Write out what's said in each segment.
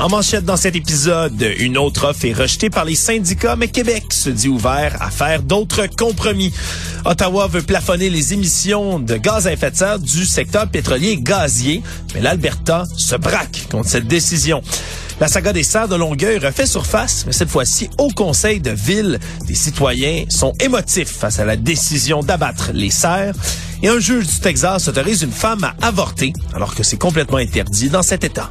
En manchette dans cet épisode, une autre offre est rejetée par les syndicats, mais Québec se dit ouvert à faire d'autres compromis. Ottawa veut plafonner les émissions de gaz à effet de serre du secteur pétrolier et gazier, mais l'Alberta se braque contre cette décision. La saga des serres de Longueuil refait surface, mais cette fois-ci au Conseil de ville. Des citoyens sont émotifs face à la décision d'abattre les serres. Et un juge du Texas autorise une femme à avorter, alors que c'est complètement interdit dans cet État.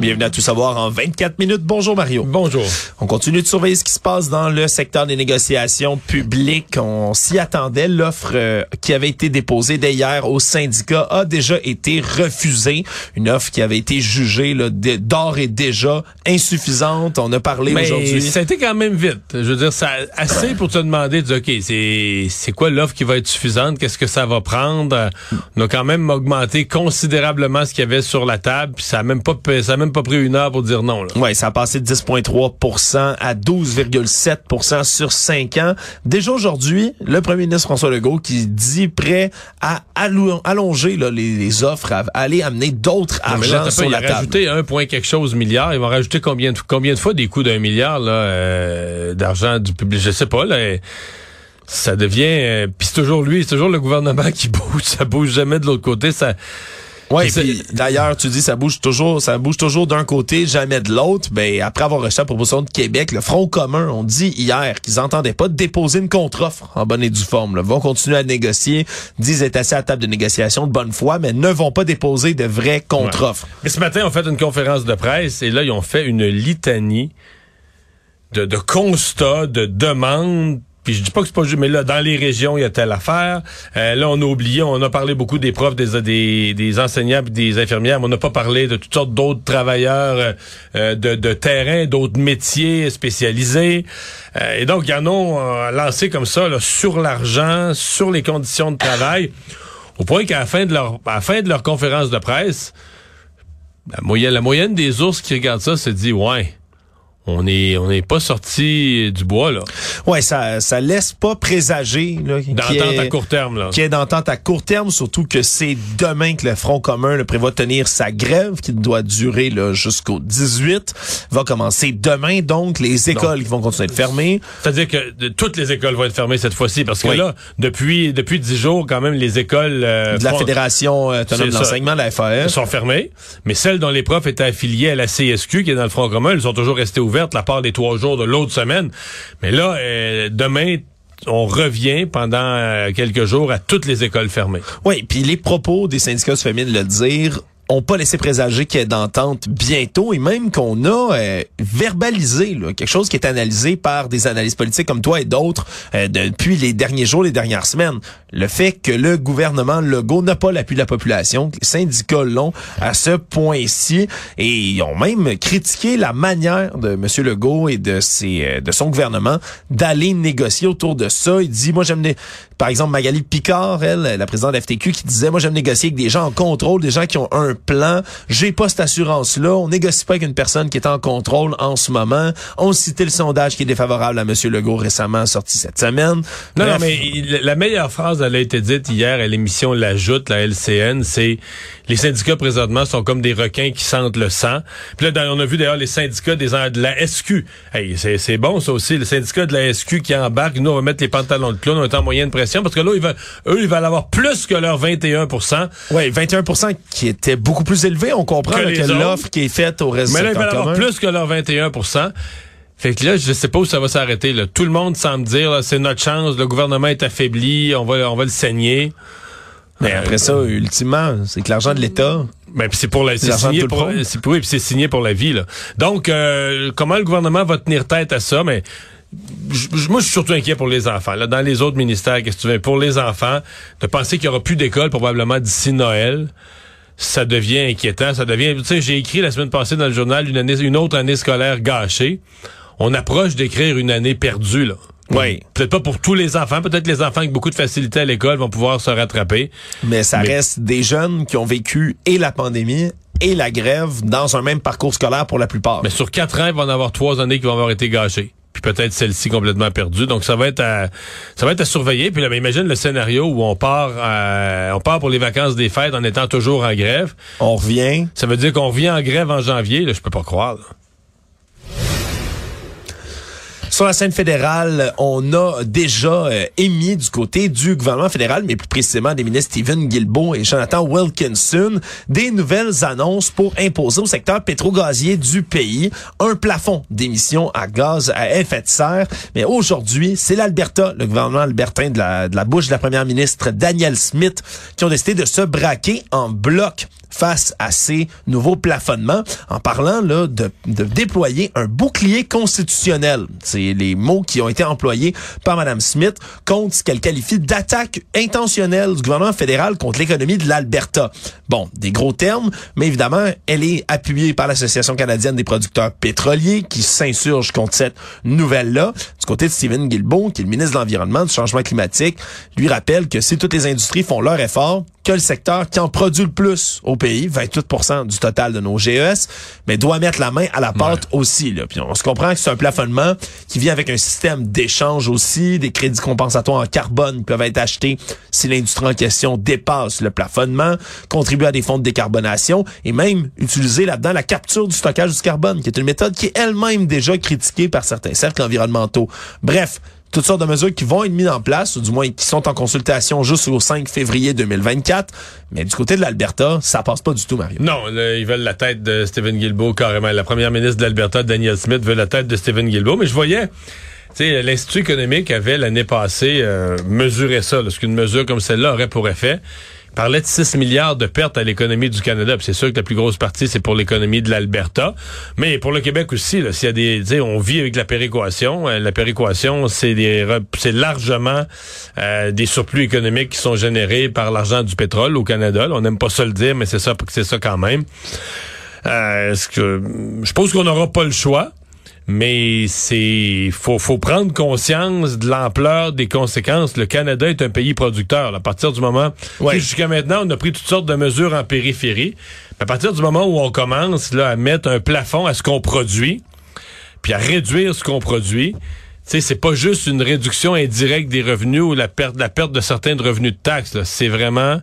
Bienvenue à Tout savoir en 24 minutes. Bonjour Mario. Bonjour. On continue de surveiller ce qui se passe dans le secteur des négociations publiques. On s'y attendait. L'offre euh, qui avait été déposée dès hier au syndicat a déjà été refusée. Une offre qui avait été jugée d'or et déjà insuffisante. On a parlé aujourd'hui. Ça a été quand même vite. Je veux dire, ça assez pour te demander, de, OK, c'est c'est quoi l'offre qui va être suffisante? Qu'est-ce que ça va prendre? On a quand même augmenté considérablement ce qu'il y avait sur la table. Puis ça a même pas, ça a même pas pris une heure pour dire non. Oui, ça a passé de 10,3% à 12,7% sur 5 ans. Déjà aujourd'hui, le premier ministre François Legault qui dit prêt à allonger là, les, offres, à aller amener d'autres argent sur la table. Il a rajouté un point quelque chose milliard. Ils vont rajouter combien de, combien de fois des coûts d'un milliard là euh, d'argent du public? Je sais pas. Là, ça devient... Euh, puis c'est toujours lui, c'est toujours le gouvernement qui bouge. Ça bouge jamais de l'autre côté. Ça oui, puis d'ailleurs, tu dis ça bouge toujours, ça bouge toujours d'un côté, jamais de l'autre. Ben après avoir reçu la proposition de Québec, le Front commun ont dit hier qu'ils n'entendaient pas déposer une contre-offre en bonne et due forme. Là. Vont continuer à négocier, disent être assis à la table de négociation de bonne foi, mais ne vont pas déposer de vraies contre-offres. Mais ce matin, on fait une conférence de presse et là, ils ont fait une litanie de, de constats, de demandes puis je dis pas que c'est pas juste, mais là, dans les régions, il y a telle affaire. Euh, là, on a oublié, on a parlé beaucoup des profs, des, des, des enseignants des infirmières, mais on n'a pas parlé de toutes sortes d'autres travailleurs euh, de, de terrain, d'autres métiers spécialisés. Euh, et donc, il y en a lancé comme ça, là, sur l'argent, sur les conditions de travail, au point qu'à la fin de leur, à la fin de leur conférence de presse, la moyenne, la moyenne des ours qui regardent ça se dit, ouais, on est on n'est pas sorti du bois là. Ouais, ça ça laisse pas présager là d'entente à court terme là. Qui est d'entente à court terme surtout que c'est demain que le Front commun le prévoit tenir sa grève qui doit durer là jusqu'au 18 va commencer demain donc les écoles qui vont continuer de fermer. C'est-à-dire que toutes les écoles vont être fermées cette fois-ci parce que là depuis depuis dix jours quand même les écoles euh, de la fédération autonome d'enseignement la FAS sont fermées mais celles dont les profs étaient affiliés à la CSQ qui est dans le Front commun elles sont toujours restées ouvertes la part des trois jours de l'autre semaine. Mais là, euh, demain, on revient pendant euh, quelques jours à toutes les écoles fermées. Oui, puis les propos des syndicats de famille le dire ont pas laissé présager qu'il y ait d'entente bientôt et même qu'on a euh, verbalisé quelque chose qui est analysé par des analystes politiques comme toi et d'autres depuis les derniers jours, les dernières semaines. Le fait que le gouvernement Legault n'a pas l'appui de la population, les syndicats l'ont à ce point-ci et ils ont même critiqué la manière de M. Legault et de ses euh, de son gouvernement d'aller négocier autour de ça. Il dit, moi j'aime par exemple Magali Picard, elle, la présidente de FTQ, qui disait, moi j'aime négocier avec des gens en contrôle, des gens qui ont un plan. J'ai pas cette assurance-là. On négocie pas avec une personne qui est en contrôle en ce moment. On citait le sondage qui est défavorable à M. Legault récemment sorti cette semaine. Non, non, mais la meilleure phrase, elle a été dite hier à l'émission L'Ajoute, la LCN, c'est les syndicats présentement sont comme des requins qui sentent le sang. Puis là, on a vu d'ailleurs les syndicats des, de la SQ. Hey, c'est bon ça aussi, le syndicat de la SQ qui embarque. Nous, on va mettre les pantalons de clown, on est en moyenne pression parce que là, ils veulent, eux, ils veulent avoir plus que leur 21% Oui, 21% qui était beaucoup plus élevé. On comprend que, l'offre qui est faite au reste Mais là, ils veulent avoir plus que leur 21 fait que là, je sais pas où ça va s'arrêter. Tout le monde semble dire, c'est notre chance, le gouvernement est affaibli, on va, on va le saigner. Mais après ça, ultimement, c'est que l'argent de l'État. Mais c'est pour la, c'est signé pour, c'est oui, c'est signé pour la vie là. Donc, euh, comment le gouvernement va tenir tête à ça? Mais moi, je suis surtout inquiet pour les enfants. Là, dans les autres ministères, qu'est-ce que tu veux? Pour les enfants, de penser qu'il y aura plus d'école probablement d'ici Noël ça devient inquiétant. Ça devient. Tu sais, j'ai écrit la semaine passée dans le journal une année, une autre année scolaire gâchée. On approche d'écrire une année perdue, là. Oui. Peut-être pas pour tous les enfants. Peut-être les enfants avec beaucoup de facilité à l'école vont pouvoir se rattraper. Mais ça Mais- reste des jeunes qui ont vécu et la pandémie et la grève dans un même parcours scolaire pour la plupart. Mais sur quatre ans, il va en avoir trois années qui vont avoir été gâchées. Puis peut-être celle-ci complètement perdue. Donc ça va être à, ça va être à surveiller. Puis là, ben, imagine le scénario où on part, à- on part pour les vacances des fêtes en étant toujours en grève. On revient. Ça veut dire qu'on revient en grève en janvier. Là, je peux pas croire. là. Sur la scène fédérale, on a déjà euh, émis du côté du gouvernement fédéral, mais plus précisément des ministres Stephen Guilbeault et Jonathan Wilkinson, des nouvelles annonces pour imposer au secteur pétro-gazier du pays un plafond d'émissions à gaz à effet de serre. Mais aujourd'hui, c'est l'Alberta, le gouvernement albertain de la, de la bouche de la première ministre Danielle Smith, qui ont décidé de se braquer en bloc face à ces nouveaux plafonnements en parlant là de, de déployer un bouclier constitutionnel. C'est les mots qui ont été employés par Mme Smith contre ce qu'elle qualifie d'attaque intentionnelle du gouvernement fédéral contre l'économie de l'Alberta. Bon, des gros termes, mais évidemment, elle est appuyée par l'Association canadienne des producteurs pétroliers qui s'insurge contre cette nouvelle-là. Du côté de Stephen Guilbeault, qui est le ministre de l'Environnement, du Changement climatique, lui rappelle que si toutes les industries font leur effort, que le secteur qui en produit le plus au pays, 28 du total de nos GES, mais doit mettre la main à la pâte aussi. Là. Puis on se comprend que c'est un plafonnement qui vient avec un système d'échange aussi, des crédits compensatoires en carbone qui peuvent être achetés si l'industrie en question dépasse le plafonnement, contribuer à des fonds de décarbonation et même utiliser là-dedans la capture du stockage du carbone, qui est une méthode qui est elle-même déjà critiquée par certains cercles environnementaux. Bref, toutes sortes de mesures qui vont être mises en place, ou du moins qui sont en consultation jusqu'au 5 février 2024. Mais du côté de l'Alberta, ça passe pas du tout, Mario. Non, ils veulent la tête de Stephen Guilbeault carrément. La première ministre de l'Alberta, Danielle Smith, veut la tête de Stephen Guilbeault. Mais je voyais, l'Institut économique avait l'année passée euh, mesuré ça, là, ce qu'une mesure comme celle-là aurait pour effet. Parlait de 6 milliards de pertes à l'économie du Canada. C'est sûr que la plus grosse partie, c'est pour l'économie de l'Alberta. Mais pour le Québec aussi, s'il y a des, on vit avec la péréquation. Euh, la péréquation, c'est largement euh, des surplus économiques qui sont générés par l'argent du pétrole au Canada. On n'aime pas ça le dire, mais c'est ça, c'est ça quand même. Euh, est-ce que je pense qu'on n'aura pas le choix, mais c'est faut faut prendre conscience de l'ampleur des conséquences. Le Canada est un pays producteur. là. À partir du moment Ouais. Jusqu'à maintenant, on a pris toutes sortes de mesures en périphérie. Mais à partir du moment où on commence là à mettre un plafond à ce qu'on produit, puis à réduire ce qu'on produit. Tu sais, c'est pas juste une réduction indirecte des revenus ou la perte, la perte de certains revenus de taxes. là. C'est vraiment,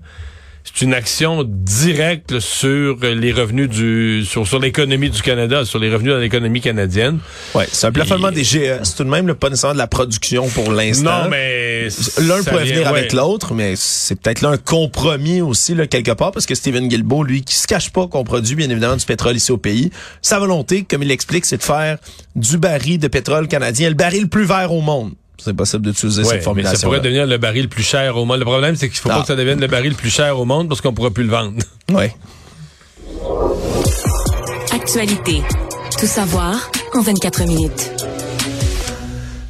c'est une action directe là, sur les revenus du, sur, sur l'économie du Canada, sur les revenus de l'économie canadienne. Ouais, c'est un plafonnement des GES, tout de même, là, pas nécessairement de la production pour l'instant. Non, mais L'un pourrait vient- venir ouais. avec l'autre, mais c'est peut-être là un compromis aussi, là, quelque part, parce que Stephen Guilbeault, lui, qui se cache pas qu'on produit, bien évidemment, du pétrole ici au pays, sa volonté, comme il l'explique, c'est de faire du baril de pétrole canadien le baril le plus vert au monde. C'est possible d'utiliser Ouais, cette mais formulation. ça pourrait devenir le baril le plus cher au monde. Le problème, c'est qu'il faut Ah. pas que ça devienne le baril le plus cher au monde parce qu'on pourra plus le vendre. Ouais. Actualité. Tout savoir en 24 minutes.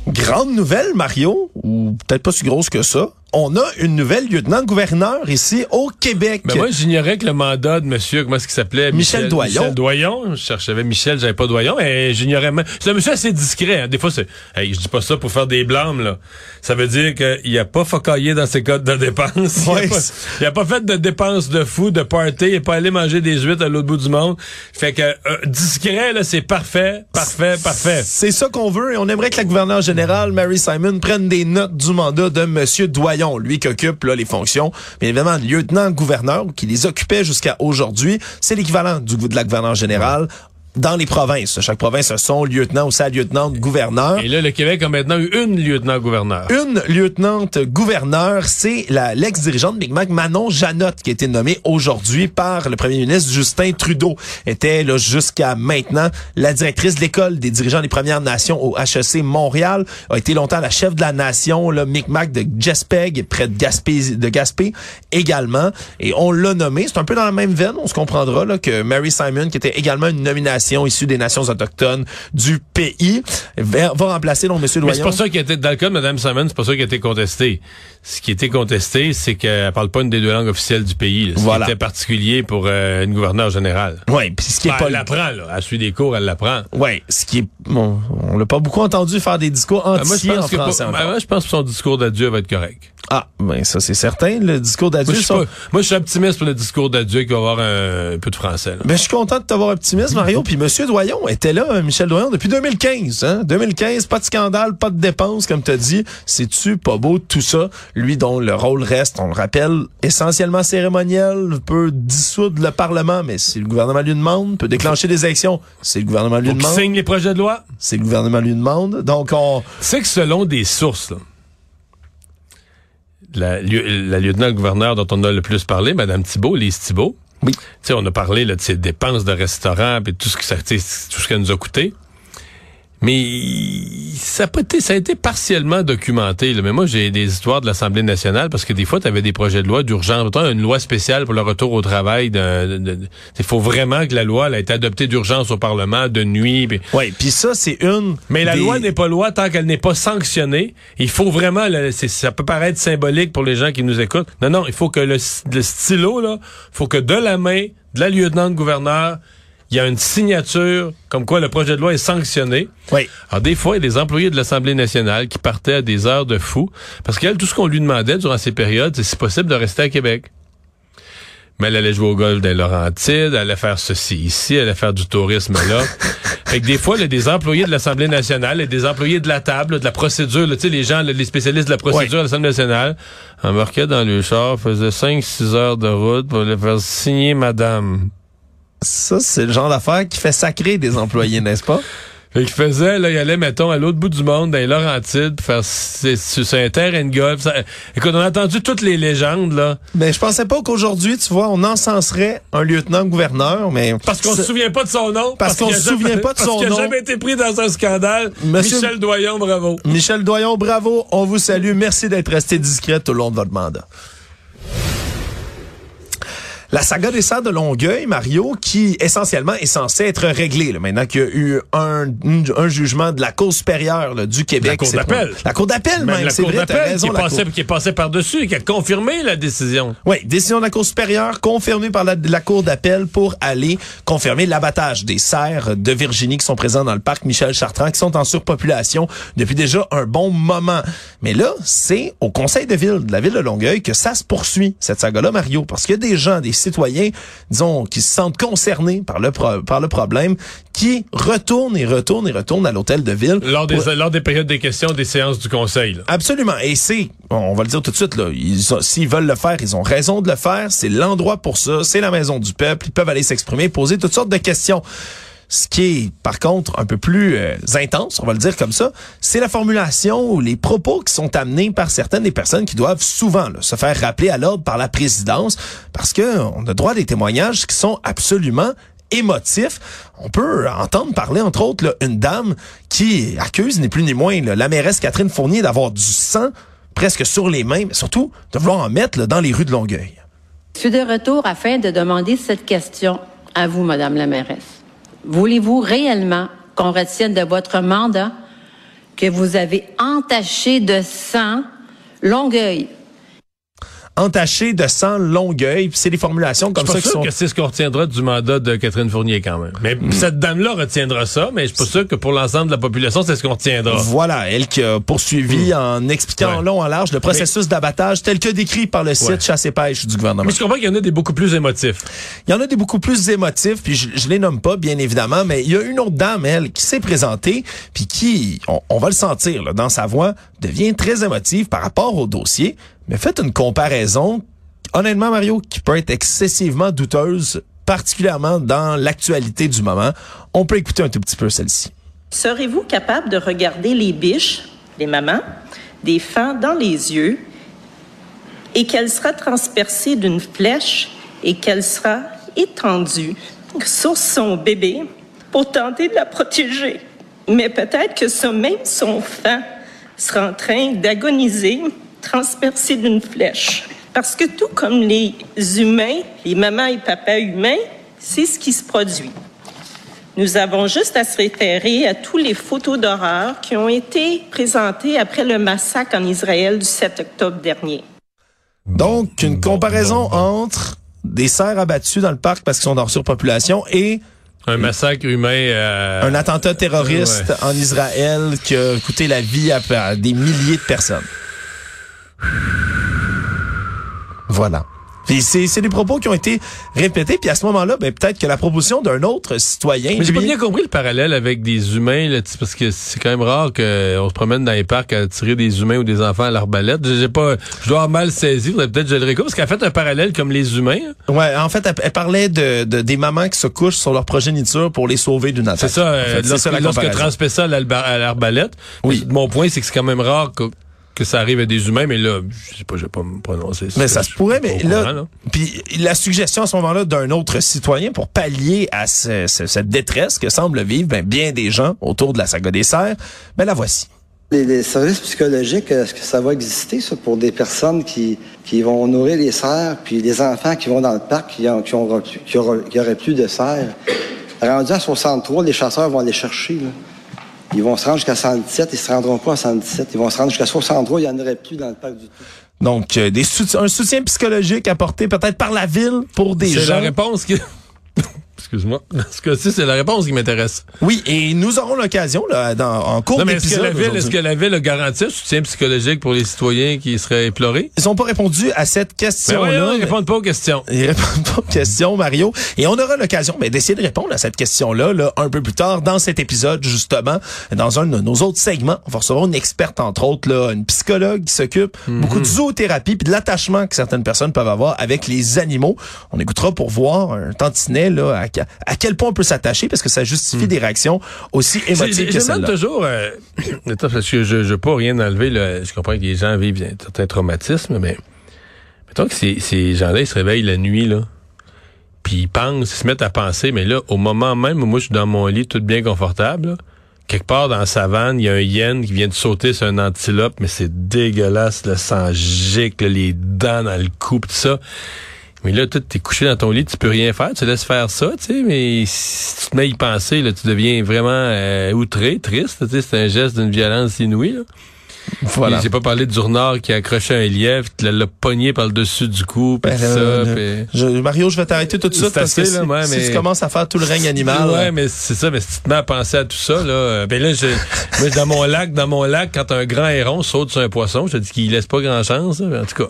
Grande nouvelle, Mario, ou peut-être pas si grosse que ça. On a une nouvelle lieutenant-gouverneur ici au Québec. Mais moi, j'ignorais que le mandat de monsieur, comment est-ce qu'il s'appelait? Michel Doyon. Michel Doyon. Je cherchais Michel, j'avais pas Doyon, mais j'ignorais même. C'est un monsieur assez discret. hein. Des fois, c'est, hey, je dis pas ça pour faire des blâmes, là. Ça veut dire qu'il a pas focaillé dans ses codes de dépenses. Ouais. Il, a pas, il a pas fait de dépenses de fou, de party. Il est pas allé manger des huîtres à l'autre bout du monde. Fait que, euh, discret, là, c'est parfait, parfait, parfait. C'est ça qu'on veut et on aimerait que la gouverneure générale, Mary Simon, prenne des notes du mandat de Monsieur Doyon, lui qui occupe là, les fonctions, bien évidemment, de lieutenant-gouverneur, qui les occupait jusqu'à aujourd'hui. C'est l'équivalent du de la gouverneure générale dans les provinces. Chaque province a son lieutenant ou sa lieutenant-gouverneur. Et là, le Québec a maintenant eu une lieutenant-gouverneur. Une lieutenante gouverneur, c'est la l'ex-dirigeante Big Mac Manon Janotte qui a été nommée aujourd'hui par le premier ministre Justin Trudeau. Était là jusqu'à maintenant la directrice de l'école des dirigeants des Premières Nations au HEC Montréal. A été longtemps la chef de la nation, le Micmac de Jespeg, près de Gaspé, de Gaspé également. Et on l'a nommé. C'est un peu dans la même veine, on se comprendra là, que Mary Simon, qui était également une nomination population issue des nations autochtones du pays. Va, va remplacer donc M. Doyon. Mais c'est pas ça qui a été, dans le cas de Mme Simon, c'est pas ça qui a été contesté. Ce qui a été contesté, c'est qu'elle parle pas une des deux langues officielles du pays. Là, ce Voilà. qui était particulier pour euh, une gouverneure générale. Oui, puis ce qui est Ben, pas elle l'apprend, là. Elle suit des cours, elle l'apprend. Ouais, ce qui est bon, on l'a pas beaucoup entendu faire des discours Ben, moi, je entiers en pense que français. pour- encore. ben, moi, je pense que son discours d'adieu va être correct. Ah, ben ça c'est certain, le discours d'adieu. Moi, moi, je suis optimiste pour le discours d'adieu qui va avoir un, peu de français. là. Ben, je suis content de t'avoir optimiste, Mario. Puis Monsieur Doyon était là, euh, Michel Doyon, depuis 2015. Hein? 2015, pas de scandale, pas de dépenses, comme t'as dit. C'est-tu pas beau tout ça? Lui dont le rôle reste, on le rappelle, essentiellement cérémoniel, peut dissoudre le Parlement, mais si le gouvernement lui demande, peut déclencher des élections. Si le gouvernement lui demande, signe les projets de loi. si le gouvernement lui demande. Donc, on... C'est que selon des sources, là, la, lieu- la lieutenant-gouverneur dont on a le plus parlé, Mme Thibault, Lise Thibault, Oui. tu sais, on a parlé là, de ses dépenses de restaurant et tout ce que ça, tu sais, tout ce qu'elle nous a coûté. Mais ça été, ça a été partiellement documenté. là. Mais moi, j'ai des histoires de l'Assemblée nationale parce que des fois, tu avais des projets de loi d'urgence. Une loi spéciale pour le retour au travail. Il faut vraiment que la loi elle, ait été adoptée d'urgence au Parlement, de nuit. Ouais, puis ça, c'est une. mais la loi n'est pas loi tant qu'elle n'est pas sanctionnée. Il faut vraiment, là, ça peut paraître symbolique pour les gens qui nous écoutent. Non, non, il faut que le, le stylo, là, faut que de la main de la lieutenant-gouverneur, il y a une signature comme quoi le projet de loi est sanctionné. Oui. Alors, des fois, il y a des employés de l'Assemblée nationale qui partaient à des heures de fou parce qu'elle, tout ce qu'on lui demandait durant ces périodes, c'est si possible de rester à Québec. Mais elle allait jouer au golf des Laurentides, elle allait faire ceci ici, elle allait faire du tourisme là. fait que des fois, il y a des employés de l'Assemblée nationale et des employés de la table, de la procédure, tu sais, les gens, les spécialistes de la procédure à l'Assemblée nationale, embarquaient dans le char, faisaient 5-6 heures de route pour les faire signer madame. Ça, c'est le genre d'affaire qui fait sacrer des employés, n'est-ce pas? Fait qu'il faisait, là, il allait, mettons, à l'autre bout du monde, dans les Laurentides, pour faire, c'est, c'est un terrain de golf. Ça- écoute, on a entendu toutes les légendes, là. Mais je pensais pas qu'aujourd'hui, tu vois, on encenserait un lieutenant-gouverneur, mais... Parce qu'on se souvient pas de son nom. Parce qu'on se souvient jamais- pas de parce son qu'il a nom. jamais été pris dans un scandale. Monsieur- Michel Doyon, bravo. Michel Doyon, bravo, on vous salue. Merci d'être resté discret tout au long de votre mandat. La saga des serres de Longueuil, Mario, qui essentiellement est censée être réglée, là, maintenant qu'il y a eu un, un jugement de la Cour supérieure là, du Québec. La Cour d'appel. La Cour d'appel, même, Même la c'est Cour d'appel qui, est passée- Cour- qui est passée par-dessus et qui a confirmé la décision. Oui, décision de la Cour supérieure confirmée par la, la Cour d'appel pour aller confirmer l'abattage des cerfs de Virginie qui sont présents dans le parc Michel Chartrand, qui sont en surpopulation depuis déjà un bon moment. Mais là, c'est au Conseil de ville de la ville de Longueuil que ça se poursuit, cette saga-là, Mario, parce qu'il y a des gens, des citoyens, disons, qui se sentent concernés par le, pro- par le problème, qui retournent et retournent et retournent à l'hôtel de ville. Lors des, pour- lors des périodes des questions des séances du Conseil. là. Absolument. Et c'est, on va le dire tout de suite, là, s'ils veulent le faire, ils ont raison de le faire. C'est l'endroit pour ça. C'est la maison du peuple. Ils peuvent aller s'exprimer, poser toutes sortes de questions. Ce qui est, par contre, un peu plus euh, intense, on va le dire comme ça, c'est la formulation ou les propos qui sont amenés par certaines des personnes qui doivent souvent se faire rappeler à l'ordre par la présidence, parce que on a droit à des témoignages qui sont absolument émotifs. On peut entendre parler, entre autres, une dame qui accuse, ni plus ni moins, la mairesse Catherine Fournier d'avoir du sang presque sur les mains, mais surtout de vouloir en mettre dans les rues de Longueuil. Je suis de retour afin de demander cette question à vous, Madame la mairesse. Voulez-vous réellement qu'on retienne de votre mandat que vous avez entaché de sang Longueuil? Entaché de sang Longueuil, c'est des formulations Je comme ça qui sûr sont... que c'est ce qu'on retiendra du mandat de Catherine Fournier quand même. Mais cette dame-là retiendra ça, mais je suis pas sûr que pour l'ensemble de la population, c'est ce qu'on retiendra. Voilà, elle qui a poursuivi en expliquant en Ouais. long en large le processus d'abattage tel que décrit par le site Ouais. Chasse et Pêche du gouvernement. Mais je comprends qu'il y en a des beaucoup plus émotifs. Il y en a des beaucoup plus émotifs, puis je, je les nomme pas, bien évidemment, mais il y a une autre dame, elle, qui s'est présentée, puis qui, on, on va le sentir là, dans sa voix, devient très émotive par rapport au dossier, mais faites une comparaison, honnêtement, Mario, qui peut être excessivement douteuse, particulièrement dans l'actualité du moment. On peut écouter un tout petit peu celle-ci. Serez-vous capable de regarder les biches, les mamans, des fans dans les yeux et qu'elle sera transpercée d'une flèche et qu'elle sera étendue sur son bébé pour tenter de la protéger? Mais peut-être que ça même son fan sera en train d'agoniser, transpercé d'une flèche. Parce que tout comme les humains, les mamans et papas humains, c'est ce qui se produit. Nous avons juste à se référer à tous les photos d'horreur qui ont été présentées après le massacre en Israël du 7 octobre dernier. Donc, une comparaison entre des cerfs abattus dans le parc parce qu'ils sont en surpopulation et un massacre humain. Euh... Un attentat terroriste ouais. en Israël qui a coûté la vie à, à des milliers de personnes. Voilà. Puis c'est des propos qui ont été répétés. Puis à ce moment-là, ben, peut-être que la proposition d'un autre citoyen... Mais j'ai pas bien compris le parallèle avec des humains, là, parce que c'est quand même rare qu'on se promène dans les parcs à tirer des humains ou des enfants à l'arbalète. J'ai pas, je dois avoir mal saisi. Peut-être je le réécoute, parce qu'elle a fait un parallèle comme les humains. Hein. Ouais, en fait, elle, elle parlait de, de, des mamans qui se couchent sur leur progéniture pour les sauver d'une attaque. C'est ça. En fait, lorsque, ça lorsque transmet ça à l'arbalète. Oui. Mon point, c'est que c'est quand même rare que que ça arrive à des humains, mais là, je sais pas, je vais pas me prononcer. Mais ça se pourrait, mais là, courant, là. puis la suggestion à ce moment-là d'un autre citoyen pour pallier à ce, ce, cette détresse que semblent vivre ben, bien des gens autour de la saga des serres, ben la voici. Les, les, services psychologiques, est-ce que ça va exister, ça, pour des personnes qui, qui vont nourrir les cerfs, puis les enfants qui vont dans le parc, qui, ont, qui, ont, qui, aura, qui auraient plus de cerfs? Rendu à 63, les chasseurs vont aller chercher, là. Ils vont se rendre jusqu'à 117, ils se rendront pas à 117. Ils vont se rendre jusqu'à 63, il n'y en aurait plus dans le parc du tout. Donc, euh, des un soutien psychologique apporté peut-être par la ville pour des gens. C'est la réponse qui... Excuse-moi. Ce cas-ci, c'est la réponse qui m'intéresse. Oui, et nous aurons l'occasion, là, dans, en cours non, mais est-ce que la ville, est-ce que la ville a garanti un soutien psychologique pour les citoyens qui seraient éplorés? Ils n'ont pas répondu à cette question-là. Mais voyons, ils répondent pas aux questions. Ils répondent pas aux questions, Mario. Et on aura l'occasion mais d'essayer de répondre à cette question-là, là, un peu plus tard dans cet épisode, justement, dans un de nos autres segments. On va recevoir une experte, entre autres, là, une psychologue qui s'occupe Mhm. mm -hmm. beaucoup de zoothérapie puis de l'attachement que certaines personnes peuvent avoir avec les animaux. On écoutera pour voir un tantinet, là, à, à quel point on peut s'attacher parce que ça justifie mmh. des réactions aussi émotives que celles-là. toujours, euh, parce que je ne veux pas rien enlever, là, je comprends que les gens vivent certains traumatismes, mais mettons que ces, ces gens-là, ils se réveillent la nuit, là, puis ils pensent, ils se mettent à penser, mais là, au moment même où moi je suis dans mon lit, tout bien confortable, là, quelque part dans la savane, il y a un hyène qui vient de sauter sur un antilope, mais c'est dégueulasse, le sang gicle, les dents dans le cou, tout ça. Mais là, tu es couché dans ton lit, tu peux rien faire, tu laisses faire ça, tu sais, mais si tu te mets à y penser, là, tu deviens vraiment euh, outré, triste, tu sais, c'est un geste d'une violence inouïe, là. Voilà. J'ai pas parlé du renard qui a accroché un lièvre, qui l'a pogné par le dessus du cou, pis ben, ça. Euh, pis... je, Mario, je vais t'arrêter tout de suite parce assez, que si, là, ouais, si mais... tu commences à faire tout le règne animal. Ouais, mais c'est ça, mais si tu te mets à penser à tout ça, là, ben là, je, moi, dans mon lac, dans mon lac, quand un grand héron saute sur un poisson, je te dis qu'il laisse pas grand chance, là, en tout cas.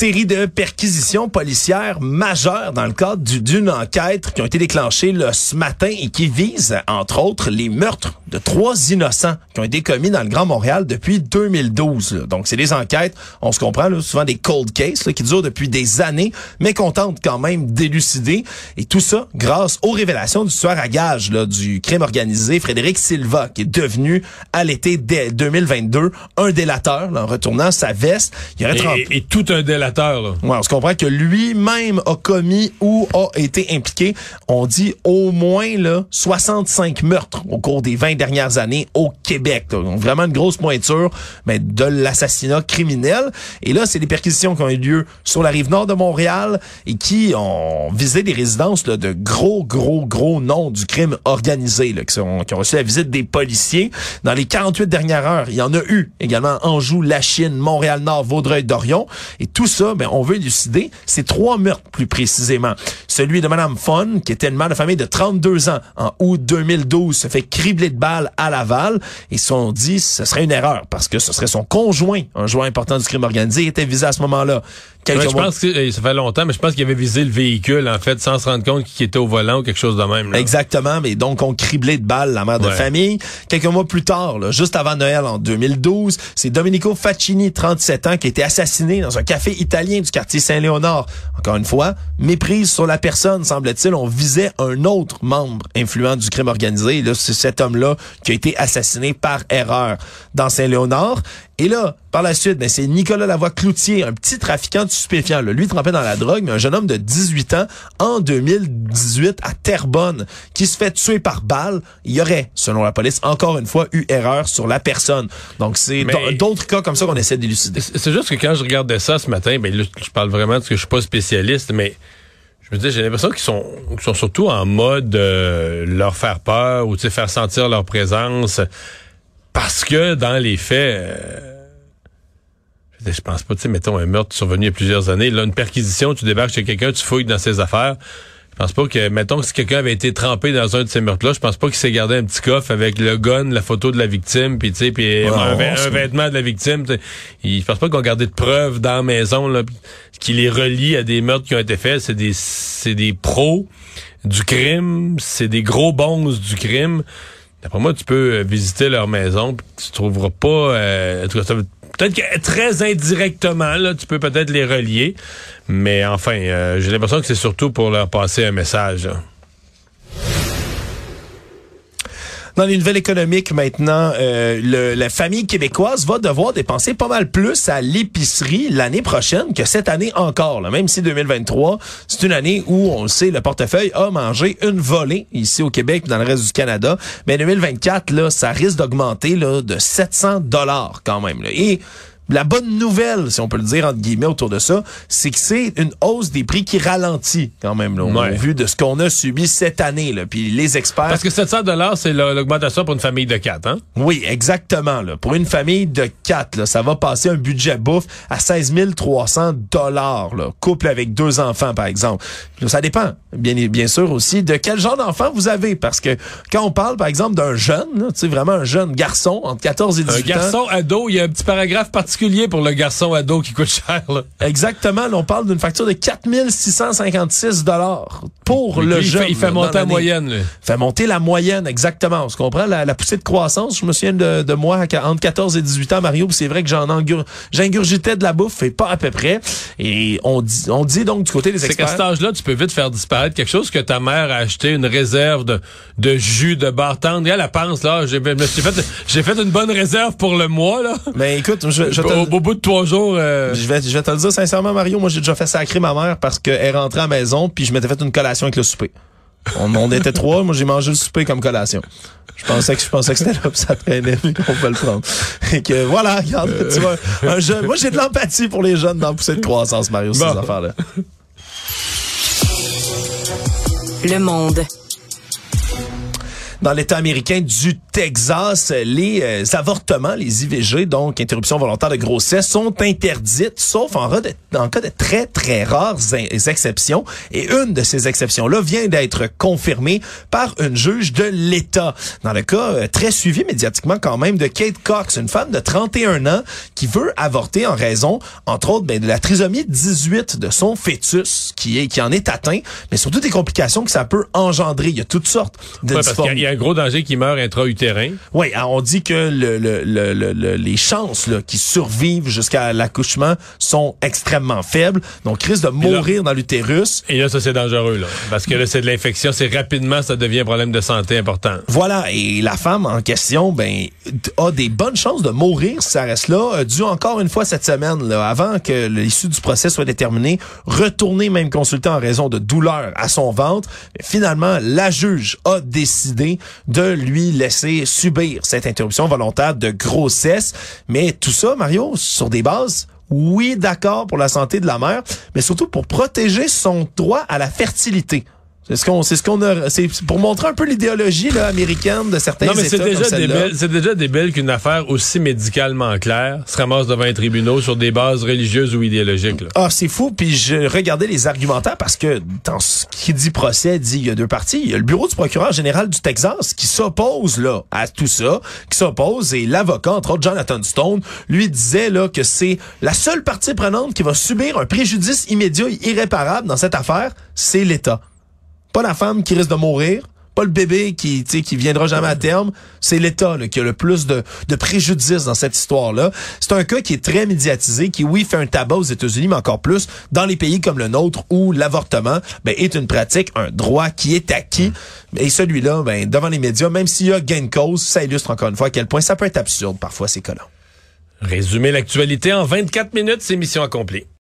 Série de perquisitions policières majeures dans le cadre d'une enquête qui ont été déclenchées là, ce matin et qui visent, entre autres, les meurtres de trois innocents qui ont été commis dans le Grand Montréal depuis 2012. Là. Donc, c'est des enquêtes, on se comprend, là, souvent des cold cases là, qui durent depuis des années, mais qu'on tente quand même d'élucider. Et tout ça grâce aux révélations du tueur à gage là, du crime organisé, Frédéric Silva, qui est devenu, à l'été 2022, un délateur là, en retournant sa veste. Il aurait et, et tout un délateur. On se comprend que lui-même a commis ou a été impliqué, on dit au moins là 65 meurtres au cours des 20 dernières années au Québec. Donc vraiment une grosse pointure mais de l'assassinat criminel. Et là, c'est des perquisitions qui ont eu lieu sur la rive nord de Montréal et qui ont visé des résidences là, de gros, gros, gros noms du crime organisé, là, qui, qui ont reçu la visite des policiers. Dans les 48 dernières heures, il y en a eu également Anjou, Lachine, Montréal-Nord, Vaudreuil-Dorion. Et tout ça, ben, on veut élucider ces trois meurtres plus précisément. Celui de Madame Fon, qui était une mère de famille de 32 ans en août 2012, se fait cribler de balles à Laval. Et si on dit ce serait une erreur parce que ce serait son conjoint, un joueur important du crime organisé, était visé à ce moment-là. Ouais, je pense que ça fait longtemps, mais je pense qu'il avait visé le véhicule, en fait, sans se rendre compte qu'il était au volant ou quelque chose de même. Là. Exactement, mais donc on criblé de balles la mère de famille. Quelques mois plus tard, là, juste avant Noël en 2012, c'est Domenico Faccini, 37 ans, qui a été assassiné dans un café italien du quartier Saint-Léonard. Encore une fois, méprise sur la personnes, semble-t-il, on visait un autre membre influent du crime organisé. Là, c'est cet homme-là qui a été assassiné par erreur dans Saint-Léonard. Et là, par la suite, ben, c'est Nicolas Lavoie-Cloutier, un petit trafiquant Lui, trempé dans la drogue, mais un jeune homme de 18 ans en 2018 à Terrebonne qui se fait tuer par balle. Il y aurait, selon la police, encore une fois, eu erreur sur la personne. Donc, c'est d'autres cas comme ça qu'on essaie d'élucider. C'est juste que quand je regardais ça ce matin, ben là, je parle vraiment parce que je suis pas spécialiste, mais je me dis, j'ai l'impression qu'ils sont, sont surtout en mode euh, leur faire peur ou faire sentir leur présence. Parce que dans les faits, euh, je dire, je pense pas, tu sais, mettons un meurtre survenu il y a plusieurs années, là, une perquisition, tu débarques chez quelqu'un, tu fouilles dans ses affaires. Je pense pas que, mettons que si quelqu'un avait été trempé dans un de ces meurtres-là, je pense pas qu'il s'est gardé un petit coffre avec le gun, la photo de la victime, puis tu sais, puis un, vêtement de la victime. tu sais. Il- Je pense pas qu'on gardé de preuves dans la maison là, qui les relie à des meurtres qui ont été faits. C'est des, c'est des pros du crime, c'est des gros bons du crime. D'après moi, tu peux euh, visiter leur maison, puis tu trouveras pas. euh, en tout cas, Peut-être que très indirectement, là, tu peux peut-être les relier. Mais enfin, euh, j'ai l'impression que c'est surtout pour leur passer un message. Dans les nouvelles économiques maintenant, euh, la famille québécoise va devoir dépenser pas mal plus à l'épicerie l'année prochaine que cette année encore. Là. Même si 2023, c'est une année où, on le sait, le portefeuille a mangé une volée ici au Québec dans le reste du Canada. Mais 2024, là, ça risque d'augmenter de 700 dollars quand même. là. Et la bonne nouvelle, si on peut le dire entre guillemets autour de ça, c'est que c'est une hausse des prix qui ralentit quand même là, Ouais. au vu de ce qu'on a subi cette année. Là. Puis les experts... Parce que 700 dollars, c'est la- l'augmentation pour une famille de quatre, hein? Oui, exactement. Là. Pour une famille de quatre, là, ça va passer un budget bouffe à 16 300 dollars. Couple avec deux enfants, par exemple. Là, ça dépend, bien, bien sûr aussi, de quel genre d'enfant vous avez. Parce que quand on parle, par exemple, d'un jeune, là, tu sais, vraiment un jeune garçon entre 14 et 18 Un ans. garçon ado, il y a un petit paragraphe particulier pour le garçon ado qui coûte cher. Là. Exactement. là, on parle d'une facture de 4 656 dollars pour le il jeune. fait, il fait monter la moyenne. là. fait monter la moyenne, exactement. On se comprend, la, la poussée de croissance, je me souviens de, de moi entre 14 et 18 ans, Mario, c'est vrai que j'en j'ingurgitais de la bouffe, et pas à peu près. Et on dit, on dit donc du côté des C'est qu'à experts... cet âge-là, tu peux vite faire disparaître quelque chose que ta mère a acheté, une réserve de, de jus, de bar tendre. Et elle, elle pense, là, j'ai fait, j'ai fait une bonne réserve pour le mois, là. Mais écoute, je, je te, Au, au bout de trois jours, euh, je vais, je vais te le dire sincèrement, Mario, moi j'ai déjà fait sacrer ma mère parce qu'elle est rentrée à la maison, puis je m'étais fait une collation avec le souper. On, on était trois, moi j'ai mangé le souper comme collation. Je pensais que je pensais que c'était là, puis ça traînait, qu'on peut le prendre. Et que voilà, regarde, tu vois, un jeune. Moi j'ai de l'empathie pour les jeunes dans poussée de croissance, Mario, ces Bon. affaires-là. Le monde. Dans l'État américain du Texas, les euh, avortements, les IVG, donc interruption volontaire de grossesse, sont interdites, sauf en, cas de très, très rares exceptions. Et une de ces exceptions-là vient d'être confirmée par une juge de l'État. Dans le cas euh, très suivi médiatiquement quand même de Kate Cox, une femme de 31 ans qui veut avorter en raison, entre autres, ben, de la trisomie 18 de son fœtus, qui, est, qui en est atteint, mais surtout des complications que ça peut engendrer. Il y a toutes sortes de ouais, qu'il un gros danger qui meurt intra-utérin. Oui, on dit que le, le, le, le- le- les chances qui survivent jusqu'à l'accouchement sont extrêmement faibles. Donc, risque de là- mourir dans l'utérus. Et là, ça, c'est dangereux, là. Parce que là, c'est de l'infection. C'est rapidement, ça devient un problème de santé important. Voilà, et la femme en question, ben, a des bonnes chances de mourir si ça reste là, euh, dû encore une fois cette semaine, là, avant que l'issue du procès soit déterminée, retourner même consulter en raison de douleurs à son ventre. Mais finalement, la juge a décidé de lui laisser subir cette interruption volontaire de grossesse. Mais tout ça, Mario, sur des bases oui, d'accord pour la santé de la mère, mais surtout pour protéger son droit à la fertilité. C'est ce qu'on, c'est ce qu'on a, c'est pour montrer un peu l'idéologie là, américaine de certains Non, mais c'est États déjà débile. C'est déjà débile qu'une affaire aussi médicalement claire se ramasse devant un tribunal sur des bases religieuses ou idéologiques, là. Ah, c'est fou. Puis je regardais les argumentaires parce que dans ce qui dit procès, dit il y a deux parties. Il y a le bureau du procureur général du Texas qui s'oppose là à tout ça, qui s'oppose et l'avocat entre autres Jonathan Stone lui disait là que c'est la seule partie prenante qui va subir un préjudice immédiat et irréparable dans cette affaire, c'est l'État. Pas la femme qui risque de mourir, pas le bébé qui, qui viendra jamais à terme. C'est l'État qui a le plus de, de préjudice dans cette histoire-là. C'est un cas qui est très médiatisé, qui, oui, fait un tabac aux États-Unis, mais encore plus dans les pays comme le nôtre où l'avortement ben, est une pratique, un droit qui est acquis. Et celui-là, ben, devant les médias, même s'il y a gain de cause, ça illustre encore une fois à quel point ça peut être absurde parfois ces cas-là. Résumer l'actualité en 24 minutes, c'est mission accomplie.